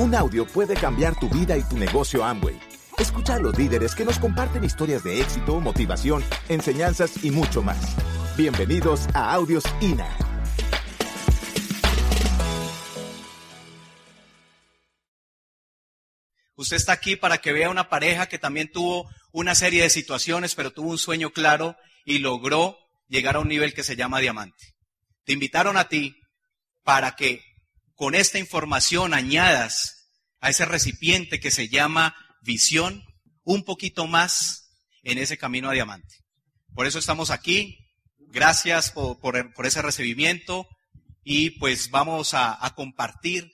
Un audio puede cambiar tu vida y tu negocio Amway. Escucha a los líderes que nos comparten historias de éxito, motivación, enseñanzas y mucho más. Bienvenidos a Audios INA. Usted está aquí para que vea una pareja que también tuvo una serie de situaciones, pero tuvo un sueño claro y logró llegar a un nivel que se llama diamante. Te invitaron a ti para que con esta información añadas a ese recipiente que se llama visión un poquito más en ese camino a diamante. Por eso estamos aquí. Gracias por, ese recibimiento y pues vamos a, compartir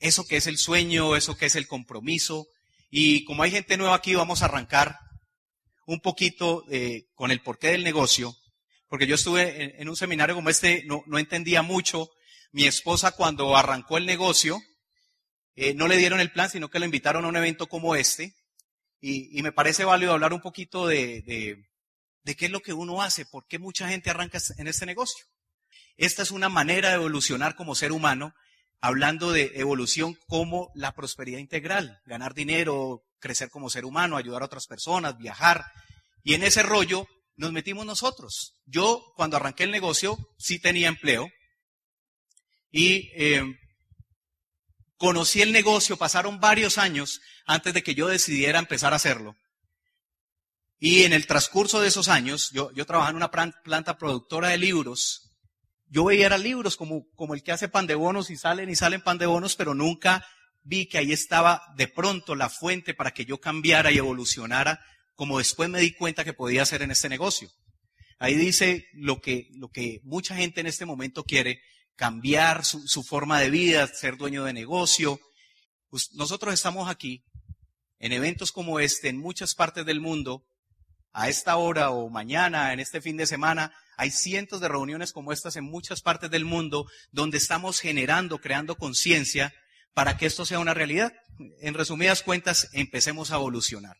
eso que es el sueño, eso que es el compromiso. Y como hay gente nueva aquí, vamos a arrancar un poquito eh, con el porqué del negocio, porque yo estuve en, un seminario como este, no, no entendía mucho mi esposa cuando arrancó el negocio, eh, no le dieron el plan, sino que la invitaron a un evento como este. Y, me parece válido hablar un poquito de, de, qué es lo que uno hace, por qué mucha gente arranca en este negocio. Esta es una manera de evolucionar como ser humano, hablando de evolución como la prosperidad integral, ganar dinero, crecer como ser humano, ayudar a otras personas, viajar. Y en ese rollo nos metimos nosotros. Yo, cuando arranqué el negocio, sí tenía empleo, y eh, conocí el negocio, pasaron varios años antes de que yo decidiera empezar a hacerlo. Y en el transcurso de esos años, yo, trabajaba en una planta productora de libros. Yo veía libros como, como el que hace pan de bonos y salen y salen pan de bonos, pero nunca vi que ahí estaba de pronto la fuente para que yo cambiara y evolucionara, como después me di cuenta que podía hacer en este negocio. Ahí dice lo que, lo que mucha gente en este momento quiere, cambiar su, forma de vida, ser dueño de negocio. Pues nosotros estamos aquí en eventos como este en muchas partes del mundo. A esta hora o mañana, en este fin de semana, hay cientos de reuniones como estas en muchas partes del mundo donde estamos generando, creando conciencia para que esto sea una realidad. En resumidas cuentas, empecemos a evolucionar.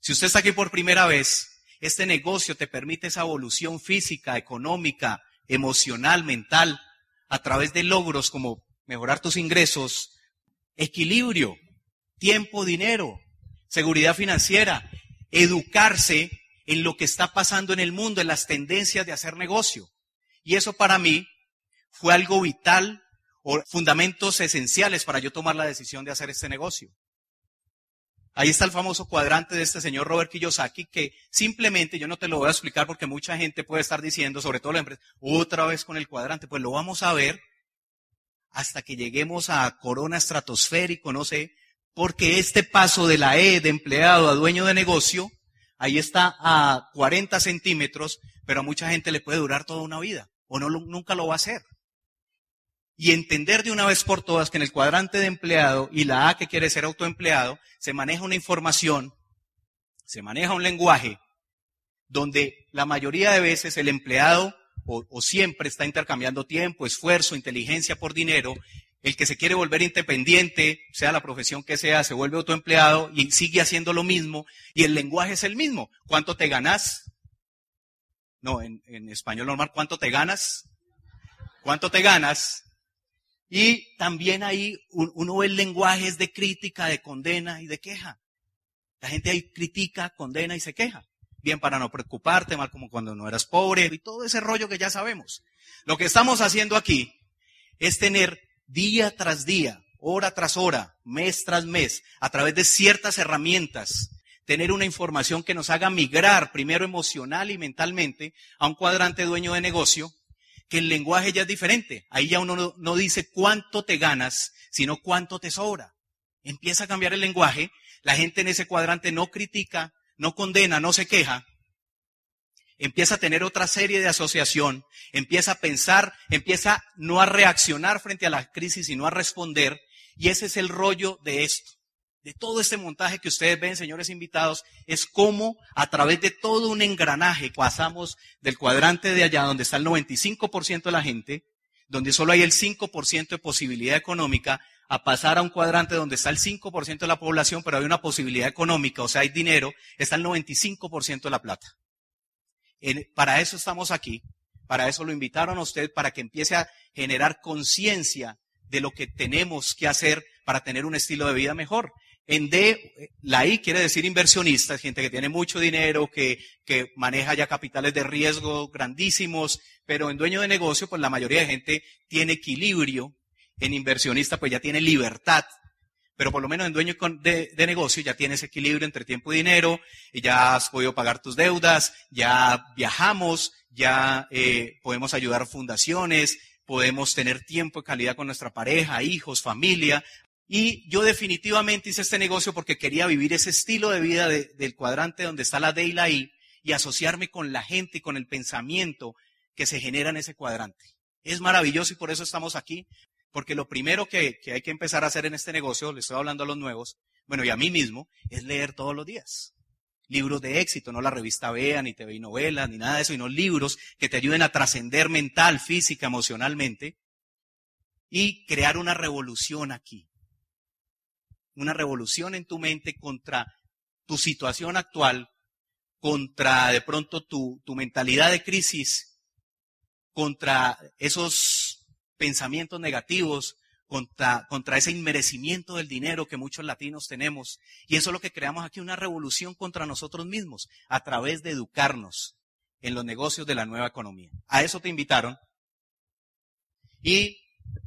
Si usted está aquí por primera vez, este negocio te permite esa evolución física, económica, emocional, mental, a través de logros como mejorar tus ingresos, equilibrio, tiempo, dinero, seguridad financiera, educarse en lo que está pasando en el mundo, en las tendencias de hacer negocio. Y eso para mí fue algo vital o fundamentos esenciales para yo tomar la decisión de hacer este negocio. Ahí está el famoso cuadrante de este señor Robert Kiyosaki, que simplemente, yo no te lo voy a explicar porque mucha gente puede estar diciendo, sobre todo la empresa, otra vez con el cuadrante, pues lo vamos a ver hasta que lleguemos a corona estratosférico, no sé, porque este paso de la E de empleado a dueño de negocio, ahí está a 40 centímetros, pero a mucha gente le puede durar toda una vida, o no, nunca lo va a hacer y entender de una vez por todas que en el cuadrante de empleado y la A que quiere ser autoempleado, se maneja una información, se maneja un lenguaje donde la mayoría de veces el empleado o, siempre está intercambiando tiempo, esfuerzo, inteligencia por dinero. El que se quiere volver independiente, sea la profesión que sea, se vuelve autoempleado y sigue haciendo lo mismo. Y el lenguaje es el mismo. ¿Cuánto te ganas? No, en, en español normal, ¿cuánto te ganas? ¿Cuánto te ganas? Y también ahí uno ve lenguajes de crítica, de condena y de queja. La gente ahí critica, condena y se queja. Bien para no preocuparte, mal como cuando no eras pobre y todo ese rollo que ya sabemos. Lo que estamos haciendo aquí es tener día tras día, hora tras hora, mes tras mes, a través de ciertas herramientas, tener una información que nos haga migrar primero emocional y mentalmente a un cuadrante dueño de negocio que el lenguaje ya es diferente. Ahí ya uno no, dice cuánto te ganas, sino cuánto te sobra. Empieza a cambiar el lenguaje. La gente en ese cuadrante no critica, no condena, no se queja. Empieza a tener otra serie de asociación, empieza a pensar, empieza no a reaccionar frente a la crisis, sino a responder. Y ese es el rollo de esto de todo este montaje que ustedes ven, señores invitados, es cómo a través de todo un engranaje pasamos del cuadrante de allá donde está el 95% de la gente, donde solo hay el 5% de posibilidad económica, a pasar a un cuadrante donde está el 5% de la población, pero hay una posibilidad económica, o sea, hay dinero, está el 95% de la plata. para eso estamos aquí, para eso lo invitaron a usted, para que empiece a generar conciencia de lo que tenemos que hacer para tener un estilo de vida mejor. En D, la I quiere decir inversionista, gente que tiene mucho dinero, que, que maneja ya capitales de riesgo grandísimos, pero en dueño de negocio, pues la mayoría de gente tiene equilibrio. En inversionista, pues ya tiene libertad. Pero por lo menos en dueño de, de negocio ya tienes equilibrio entre tiempo y dinero, y ya has podido pagar tus deudas, ya viajamos, ya eh, podemos ayudar fundaciones, podemos tener tiempo y calidad con nuestra pareja, hijos, familia. Y yo definitivamente hice este negocio porque quería vivir ese estilo de vida del cuadrante donde está la D y la I y asociarme con la gente y con el pensamiento que se genera en ese cuadrante. Es maravilloso y por eso estamos aquí, porque lo primero que, hay que empezar a hacer en este negocio, le estoy hablando a los nuevos, bueno, y a mí mismo, es leer todos los días libros de éxito, no la revista Vea, ni TV y novelas, ni nada de eso, sino libros que te ayuden a trascender mental, física, emocionalmente y crear una revolución aquí. Una revolución en tu mente contra tu situación actual, contra de pronto tu, tu mentalidad de crisis, contra esos pensamientos negativos, contra, contra ese inmerecimiento del dinero que muchos latinos tenemos. Y eso es lo que creamos aquí, una revolución contra nosotros mismos, a través de educarnos en los negocios de la nueva economía. A eso te invitaron. ¿Y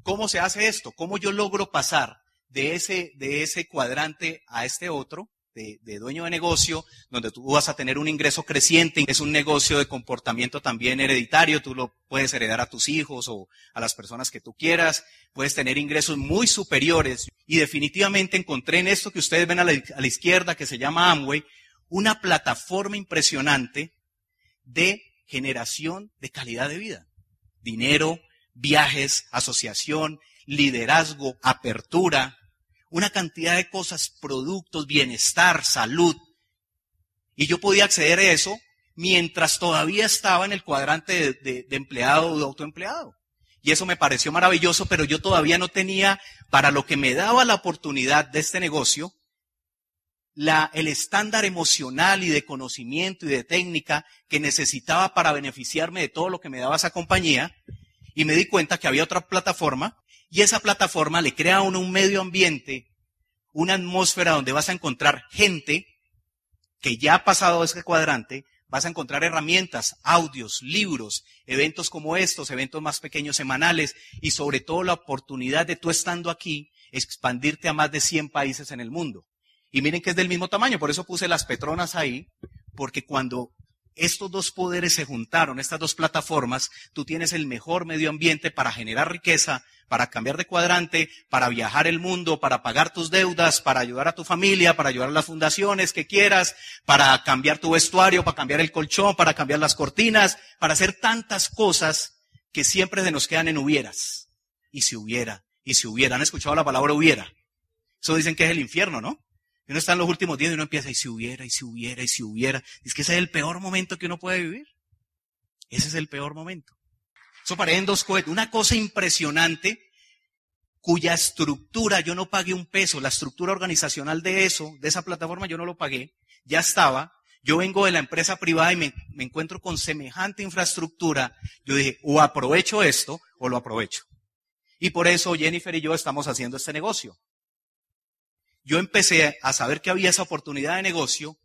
cómo se hace esto? ¿Cómo yo logro pasar de ese, cuadrante a este otro? de, dueño de negocio, donde tú vas a tener un ingreso creciente, es un negocio de comportamiento también hereditario, tú lo puedes heredar a tus hijos o a las personas que tú quieras, puedes tener ingresos muy superiores. Y definitivamente encontré en esto que ustedes ven a la, a la izquierda, que se llama Amway, una plataforma impresionante de generación de calidad de vida. Dinero, viajes, asociación, liderazgo, apertura, una cantidad de cosas, productos, bienestar, salud. Y yo podía acceder a eso mientras todavía estaba en el cuadrante de, empleado o de autoempleado. Y eso me pareció maravilloso, pero yo todavía no tenía, para lo que me daba la oportunidad de este negocio, la, el estándar emocional y de conocimiento y de técnica que necesitaba para beneficiarme de todo lo que me daba esa compañía. Y me di cuenta que había otra plataforma y esa plataforma le crea a uno un medio ambiente, una atmósfera donde vas a encontrar gente que ya ha pasado ese cuadrante, vas a encontrar herramientas, audios, libros, eventos como estos, eventos más pequeños semanales y sobre todo la oportunidad de tú estando aquí, expandirte a más de 100 países en el mundo. Y miren que es del mismo tamaño, por eso puse las Petronas ahí, porque cuando estos dos poderes se juntaron, estas dos plataformas, tú tienes el mejor medio ambiente para generar riqueza, para cambiar de cuadrante, para viajar el mundo, para pagar tus deudas, para ayudar a tu familia, para ayudar a las fundaciones que quieras, para cambiar tu vestuario, para cambiar el colchón, para cambiar las cortinas, para hacer tantas cosas que siempre se nos quedan en hubieras. Y si hubiera, y si hubiera. ¿Han escuchado la palabra hubiera? Eso dicen que es el infierno, ¿no? Y uno está en los últimos días y uno empieza, y si hubiera, y si hubiera, y si hubiera. Es que ese es el peor momento que uno puede vivir. Ese es el peor momento. Eso parece en dos cohetes. Una cosa impresionante cuya estructura yo no pagué un peso, la estructura organizacional de eso, de esa plataforma yo no lo pagué, ya estaba. Yo vengo de la empresa privada y me, me encuentro con semejante infraestructura. Yo dije, o aprovecho esto o lo aprovecho. Y por eso Jennifer y yo estamos haciendo este negocio. Yo empecé a saber que había esa oportunidad de negocio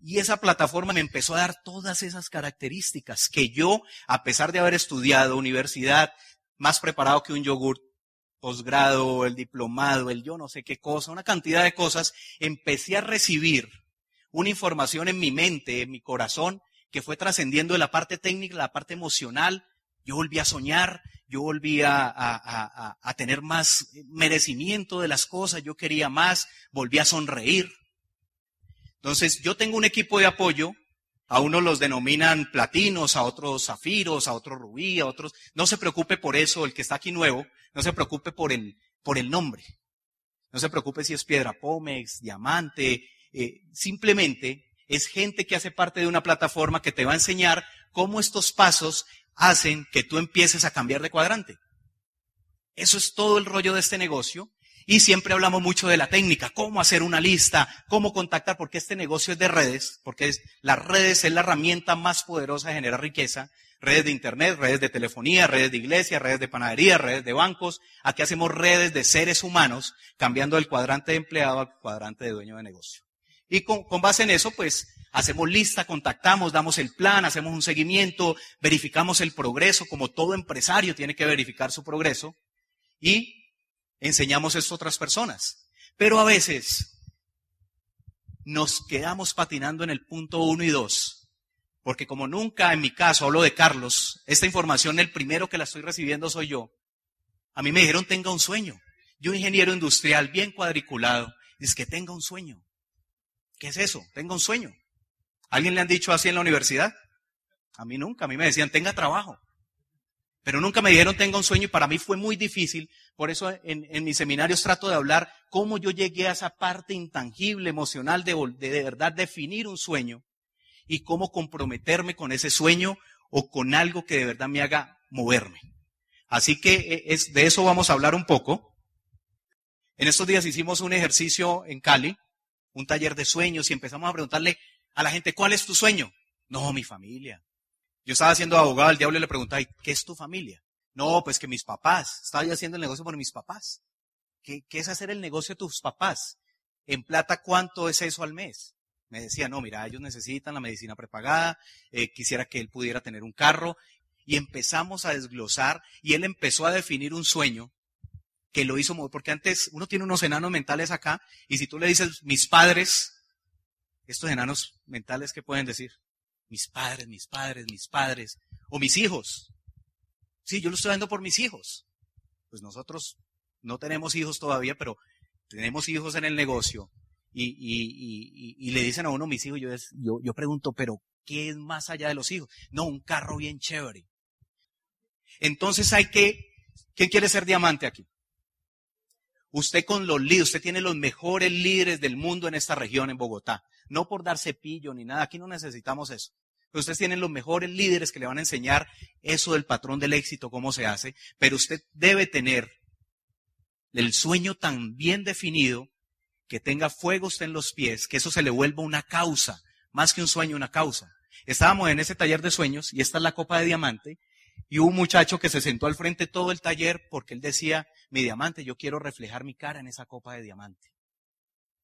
y esa plataforma me empezó a dar todas esas características que yo, a pesar de haber estudiado universidad, más preparado que un yogur, posgrado, el diplomado, el yo no sé qué cosa, una cantidad de cosas, empecé a recibir una información en mi mente, en mi corazón, que fue trascendiendo de la parte técnica, la parte emocional. Yo volví a soñar, yo volví a, tener más merecimiento de las cosas, yo quería más, volví a sonreír. Entonces, yo tengo un equipo de apoyo, a unos los denominan platinos, a otros zafiros, a otros rubí, a otros. No se preocupe por eso, el que está aquí nuevo, no se preocupe por el, por el nombre. No se preocupe si es piedra pómex, diamante, eh, simplemente es gente que hace parte de una plataforma que te va a enseñar cómo estos pasos hacen que tú empieces a cambiar de cuadrante. Eso es todo el rollo de este negocio. Y siempre hablamos mucho de la técnica, cómo hacer una lista, cómo contactar, porque este negocio es de redes, porque es, las redes es la herramienta más poderosa de generar riqueza, Redes de internet, redes de telefonía, redes de iglesia, redes de panadería, redes de bancos. Aquí hacemos redes de seres humanos, cambiando del cuadrante de empleado al cuadrante de dueño de negocio. Y con, base en eso, pues, hacemos lista, contactamos, damos el plan, hacemos un seguimiento, verificamos el progreso, como todo empresario tiene que verificar su progreso, y enseñamos esto a otras personas. Pero a veces nos quedamos patinando en el punto uno y dos, porque como nunca en mi caso hablo de Carlos, esta información el primero que la estoy recibiendo soy yo. A mí me dijeron tenga un sueño. Yo ingeniero industrial bien cuadriculado, es que tenga un sueño. ¿Qué es eso? Tenga un sueño. ¿Alguien le han dicho así en la universidad? A mí nunca, a mí me decían tenga trabajo. Pero nunca me dijeron tenga un sueño y para mí fue muy difícil. Por eso en, mis seminarios trato de hablar cómo yo llegué a esa parte intangible, emocional de, de, de verdad definir un sueño y cómo comprometerme con ese sueño o con algo que de verdad me haga moverme. Así que eh, es, de eso vamos a hablar un poco. En estos días hicimos un ejercicio en Cali, un taller de sueños y empezamos a preguntarle a la gente, ¿cuál es tu sueño? No, mi familia. Yo estaba siendo abogado al diablo le preguntaba, ¿qué es tu familia? No, pues que mis papás. Estaba yo haciendo el negocio por mis papás. ¿Qué, ¿Qué, es hacer el negocio de tus papás? En plata, ¿cuánto es eso al mes? Me decía, no, mira, ellos necesitan la medicina prepagada, eh, quisiera que él pudiera tener un carro. Y empezamos a desglosar y él empezó a definir un sueño que lo hizo, porque antes uno tiene unos enanos mentales acá y si tú le dices mis padres, estos enanos mentales, ¿qué pueden decir? mis padres, mis padres, mis padres, o mis hijos. Sí, yo lo estoy dando por mis hijos. Pues nosotros no tenemos hijos todavía, pero tenemos hijos en el negocio y, le dicen a uno mis hijos, yo, yo, yo pregunto, pero ¿qué es más allá de los hijos? No, un carro bien chévere. Entonces hay que, ¿quién quiere ser diamante aquí? Usted con los líderes, usted tiene los mejores líderes del mundo en esta región, en Bogotá. No por dar cepillo ni nada, aquí no necesitamos eso. Ustedes tienen los mejores líderes que le van a enseñar eso del patrón del éxito, cómo se hace. Pero usted debe tener el sueño tan bien definido que tenga fuego usted en los pies, que eso se le vuelva una causa, más que un sueño, una causa. Estábamos en ese taller de sueños y esta es la copa de diamante y hubo un muchacho que se sentó al frente todo el taller porque él decía, mi diamante, yo quiero reflejar mi cara en esa copa de diamante.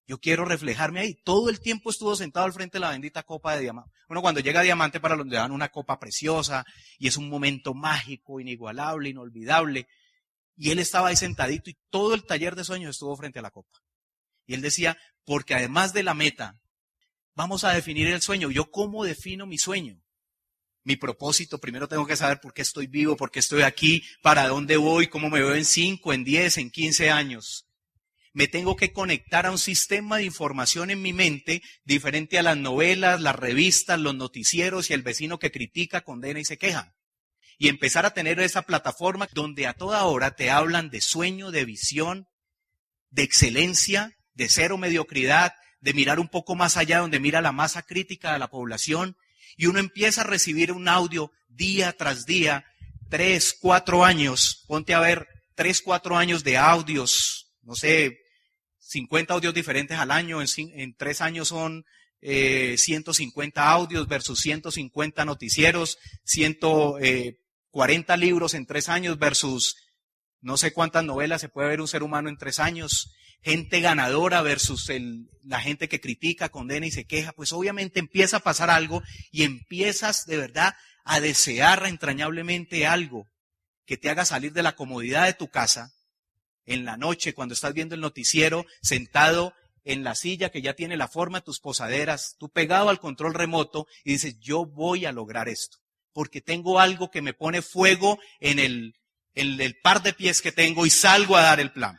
Yo quiero reflejarme ahí. Todo el tiempo estuvo sentado al frente de la bendita copa de diamante. Bueno, cuando llega diamante para donde dan una copa preciosa y es un momento mágico, inigualable, inolvidable. Y él estaba ahí sentadito y todo el taller de sueños estuvo frente a la copa. Y él decía, porque además de la meta, vamos a definir el sueño. ¿Yo cómo defino mi sueño? Mi propósito, primero tengo que saber por qué estoy vivo, por qué estoy aquí, para dónde voy, cómo me veo en 5, en 10, en 15 años me tengo que conectar a un sistema de información en mi mente diferente a las novelas, las revistas, los noticieros y el vecino que critica, condena y se queja. Y empezar a tener esa plataforma donde a toda hora te hablan de sueño, de visión, de excelencia, de cero mediocridad, de mirar un poco más allá donde mira la masa crítica de la población y uno empieza a recibir un audio día tras día, tres, cuatro años, ponte a ver, tres, cuatro años de audios no sé, 50 audios diferentes al año, en, tres años son eh, 150 audios versus 150 noticieros, 140 eh, libros en tres años versus no sé cuántas novelas se puede ver un ser humano en tres años, gente ganadora versus la gente que critica, condena y se queja, pues obviamente empieza a pasar algo y empiezas de verdad a desear entrañablemente algo que te haga salir de la comodidad de tu casa en la noche cuando estás viendo el noticiero, sentado en la silla que ya tiene la forma de tus posaderas, tú pegado al control remoto y dices, yo voy a lograr esto, porque tengo algo que me pone fuego en el, el par de pies que tengo y salgo a dar el plan.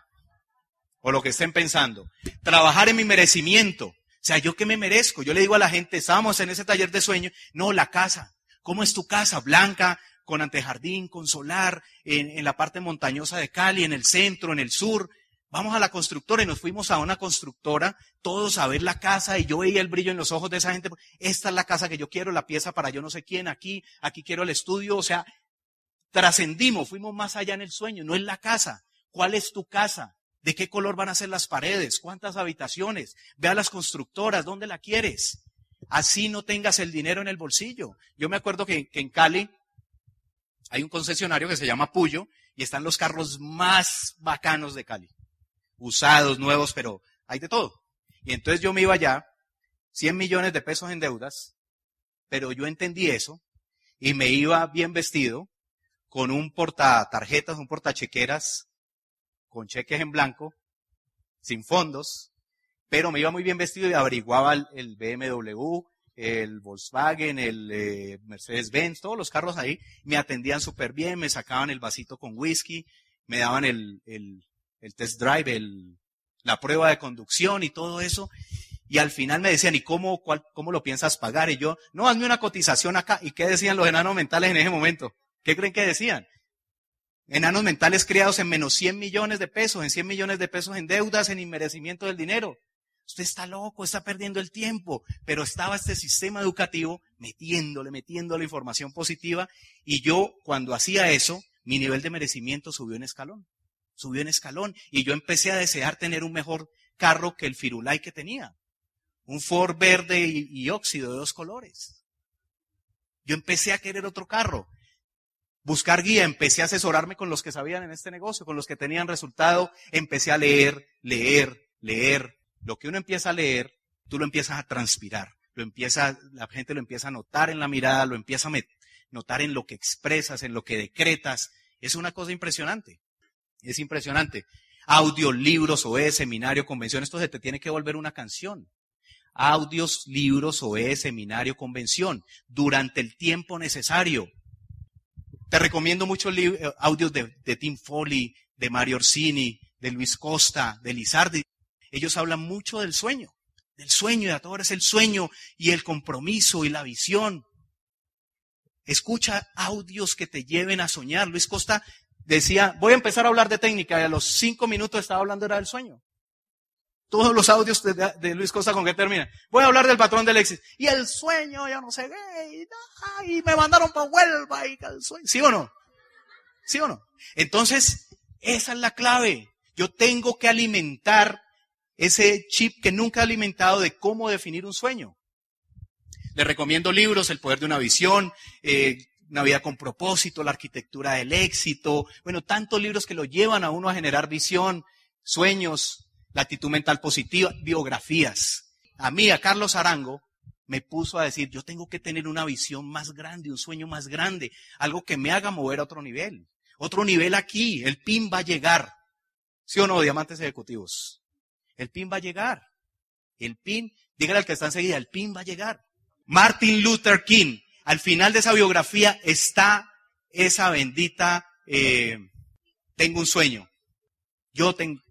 O lo que estén pensando. Trabajar en mi merecimiento. O sea, yo que me merezco. Yo le digo a la gente, estábamos en ese taller de sueño, no, la casa. ¿Cómo es tu casa? Blanca, con antejardín, con solar, en, en, la parte montañosa de Cali, en el centro, en el sur. Vamos a la constructora y nos fuimos a una constructora, todos a ver la casa y yo veía el brillo en los ojos de esa gente. Esta es la casa que yo quiero, la pieza para yo no sé quién, aquí, aquí quiero el estudio. O sea, trascendimos, fuimos más allá en el sueño, no es la casa. ¿Cuál es tu casa? ¿De qué color van a ser las paredes? ¿Cuántas habitaciones? Ve a las constructoras, ¿dónde la quieres? Así no tengas el dinero en el bolsillo. Yo me acuerdo que, en Cali hay un concesionario que se llama Puyo y están los carros más bacanos de Cali. Usados, nuevos, pero hay de todo. Y entonces yo me iba allá, 100 millones de pesos en deudas, pero yo entendí eso y me iba bien vestido con un porta tarjetas, un porta chequeras, con cheques en blanco, sin fondos, pero me iba muy bien vestido y averiguaba el, BMW, el Volkswagen, el eh, Mercedes-Benz, todos los carros ahí, me atendían súper bien, me sacaban el vasito con whisky, me daban el, el, el test drive, el, la prueba de conducción y todo eso. Y al final me decían, ¿y cómo, cuál, cómo lo piensas pagar? Y yo, no, hazme una cotización acá. ¿Y qué decían los enanos mentales en ese momento? ¿Qué creen que decían? Enanos mentales criados en menos 100 millones de pesos, en 100 millones de pesos en deudas, en inmerecimiento del dinero. Usted está loco, está perdiendo el tiempo. Pero estaba este sistema educativo metiéndole, metiéndole información positiva. Y yo, cuando hacía eso, mi nivel de merecimiento subió en escalón. Subió en escalón. Y yo empecé a desear tener un mejor carro que el Firulai que tenía. Un Ford verde y, y óxido de dos colores. Yo empecé a querer otro carro buscar guía, empecé a asesorarme con los que sabían en este negocio, con los que tenían resultado, empecé a leer, leer, leer, lo que uno empieza a leer, tú lo empiezas a transpirar, lo empieza, la gente lo empieza a notar en la mirada, lo empieza a notar en lo que expresas, en lo que decretas. Es una cosa impresionante. Es impresionante. Audios, libros, OE, seminario, convención, esto se te tiene que volver una canción. Audios, libros, OE, seminario, convención, durante el tiempo necesario. Te recomiendo muchos eh, audios de, de Tim Foley, de Mario Orsini, de Luis Costa, de Lizardi. Ellos hablan mucho del sueño, del sueño, y a todos es el sueño y el compromiso y la visión. Escucha audios que te lleven a soñar. Luis Costa decía, voy a empezar a hablar de técnica y a los cinco minutos estaba hablando era del sueño. Todos los audios de, Luis Costa con qué terminan. Voy a hablar del patrón del éxito. Y el sueño, yo no sé qué, y, me mandaron para Huelva y el sueño. ¿Sí o no? ¿Sí o no? Entonces, esa es la clave. Yo tengo que alimentar ese chip que nunca he alimentado de cómo definir un sueño. Le recomiendo libros, El poder de una visión, eh, Una vida con propósito, La arquitectura del éxito. Bueno, tantos libros que lo llevan a uno a generar visión, sueños, la actitud mental positiva, biografías. A mí, a Carlos Arango, me puso a decir, yo tengo que tener una visión más grande, un sueño más grande, algo que me haga mover a otro nivel. Otro nivel aquí, el PIN va a llegar. ¿Sí o no, diamantes ejecutivos? El PIN va a llegar. El PIN, dígale al que está enseguida, el PIN va a llegar. Martin Luther King, al final de esa biografía está esa bendita, eh, tengo un sueño. Yo tengo,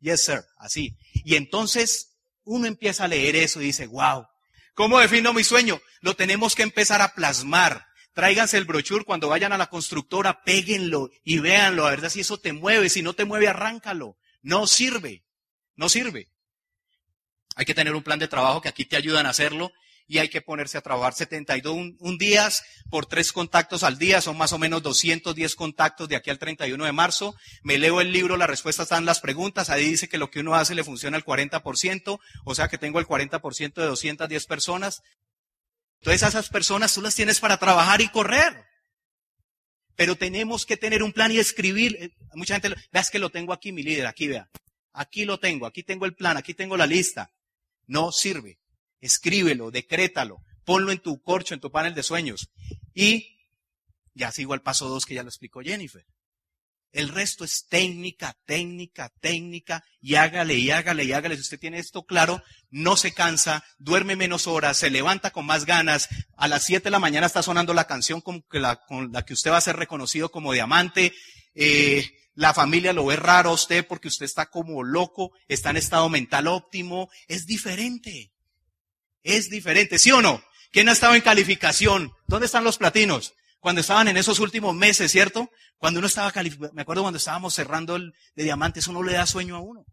yes sir, así. Y entonces uno empieza a leer eso y dice, wow, ¿cómo defino mi sueño? Lo tenemos que empezar a plasmar. Tráiganse el brochure cuando vayan a la constructora, péguenlo y véanlo, a ver si eso te mueve. Si no te mueve, arráncalo. No sirve. No sirve. Hay que tener un plan de trabajo que aquí te ayudan a hacerlo y hay que ponerse a trabajar 72 un, días por tres contactos al día, son más o menos 210 contactos de aquí al 31 de marzo. Me leo el libro, las respuestas están las preguntas, ahí dice que lo que uno hace le funciona al 40%, o sea que tengo el 40% de 210 personas. Entonces esas personas tú las tienes para trabajar y correr. Pero tenemos que tener un plan y escribir. Eh, mucha gente, veas que lo tengo aquí, mi líder, aquí vea. Aquí lo tengo, aquí tengo el plan, aquí tengo la lista. No sirve. Escríbelo, decrétalo, ponlo en tu corcho, en tu panel de sueños. Y ya sigo al paso dos que ya lo explicó Jennifer. El resto es técnica, técnica, técnica, y hágale, y hágale, y hágale. Si usted tiene esto claro, no se cansa, duerme menos horas, se levanta con más ganas. A las 7 de la mañana está sonando la canción con la, con la que usted va a ser reconocido como diamante. Eh, la familia lo ve raro a usted porque usted está como loco, está en estado mental óptimo. Es diferente. Es diferente, ¿sí o no? ¿Quién ha estado en calificación? ¿Dónde están los platinos? Cuando estaban en esos últimos meses, ¿cierto? Cuando uno estaba calificado, me acuerdo cuando estábamos cerrando el de diamantes, eso no le da sueño a uno.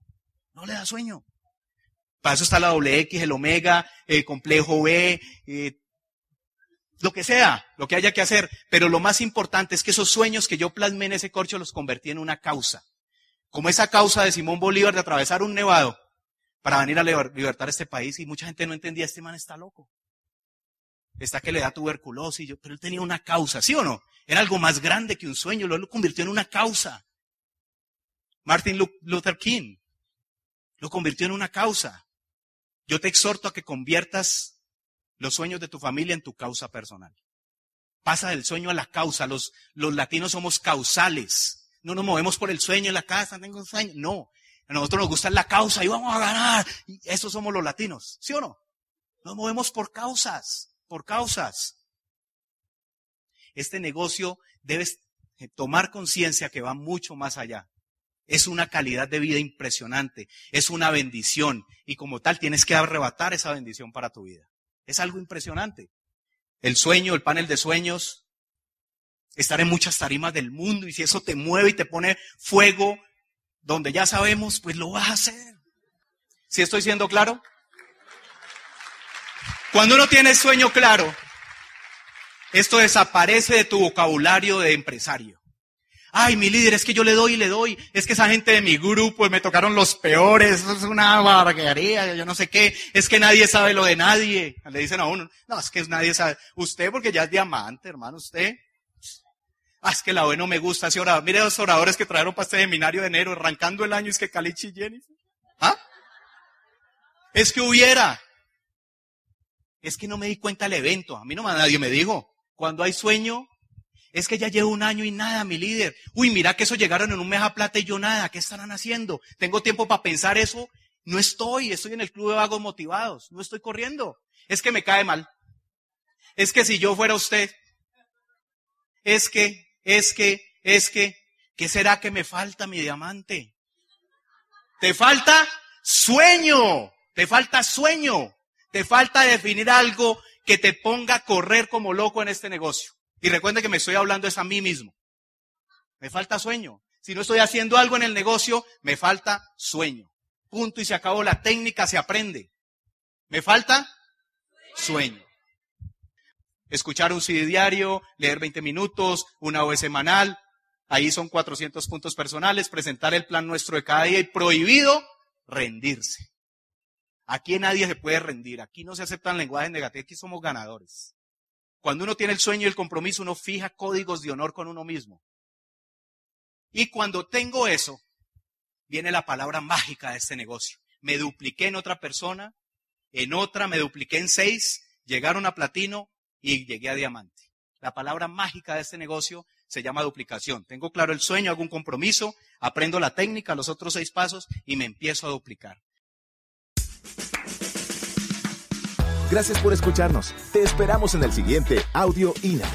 No le da sueño. Para eso está la doble X, el omega, el complejo B, eh, lo que sea, lo que haya que hacer, pero lo más importante es que esos sueños que yo plasmé en ese corcho los convertí en una causa. Como esa causa de Simón Bolívar de atravesar un nevado para venir a libertar este país y mucha gente no entendía, este man está loco. está que le da tuberculosis, yo, pero él tenía una causa, ¿sí o no? Era algo más grande que un sueño, lo convirtió en una causa. Martin Luther King lo convirtió en una causa. Yo te exhorto a que conviertas los sueños de tu familia en tu causa personal. Pasa del sueño a la causa. Los, los latinos somos causales. No nos movemos por el sueño en la casa, tengo un sueño. No. A nosotros nos gusta la causa y vamos a ganar. Y eso somos los latinos. ¿Sí o no? Nos movemos por causas, por causas. Este negocio debes tomar conciencia que va mucho más allá. Es una calidad de vida impresionante, es una bendición y como tal tienes que arrebatar esa bendición para tu vida. Es algo impresionante. El sueño, el panel de sueños, estar en muchas tarimas del mundo y si eso te mueve y te pone fuego donde ya sabemos, pues lo vas a hacer. ¿Si estoy siendo claro? Cuando uno tiene sueño claro, esto desaparece de tu vocabulario de empresario. Ay, mi líder, es que yo le doy y le doy. Es que esa gente de mi grupo me tocaron los peores. Eso es una barbaridad, yo no sé qué. Es que nadie sabe lo de nadie. Le dicen a uno, no, es que nadie sabe. Usted porque ya es diamante, hermano, usted. Ah, es que la O no me gusta ese orador. Mire los oradores que trajeron para este seminario de enero, arrancando el año, es que Calichi y Jennifer. ¿Ah? Es que hubiera. Es que no me di cuenta del evento. A mí no nadie me dijo. Cuando hay sueño, es que ya llevo un año y nada, mi líder. Uy, mira que eso llegaron en un mes a plata y yo nada. ¿Qué estarán haciendo? Tengo tiempo para pensar eso. No estoy, estoy en el club de vagos motivados. No estoy corriendo. Es que me cae mal. Es que si yo fuera usted, es que, es que, es que, ¿qué será que me falta, mi diamante? Te falta sueño. Te falta sueño. Te falta definir algo que te ponga a correr como loco en este negocio. Y recuerde que me estoy hablando es a mí mismo. Me falta sueño. Si no estoy haciendo algo en el negocio, me falta sueño. Punto y se acabó. La técnica se aprende. Me falta sueño. Escuchar un CD diario, leer 20 minutos, una OE semanal. Ahí son 400 puntos personales. Presentar el plan nuestro de cada día y prohibido rendirse. Aquí nadie se puede rendir. Aquí no se aceptan lenguajes negativos. Aquí somos ganadores. Cuando uno tiene el sueño y el compromiso, uno fija códigos de honor con uno mismo. Y cuando tengo eso, viene la palabra mágica de este negocio. Me dupliqué en otra persona, en otra me dupliqué en seis, llegaron a platino y llegué a diamante. La palabra mágica de este negocio se llama duplicación. Tengo claro el sueño, hago un compromiso, aprendo la técnica, los otros seis pasos y me empiezo a duplicar. Gracias por escucharnos. Te esperamos en el siguiente Audio INA.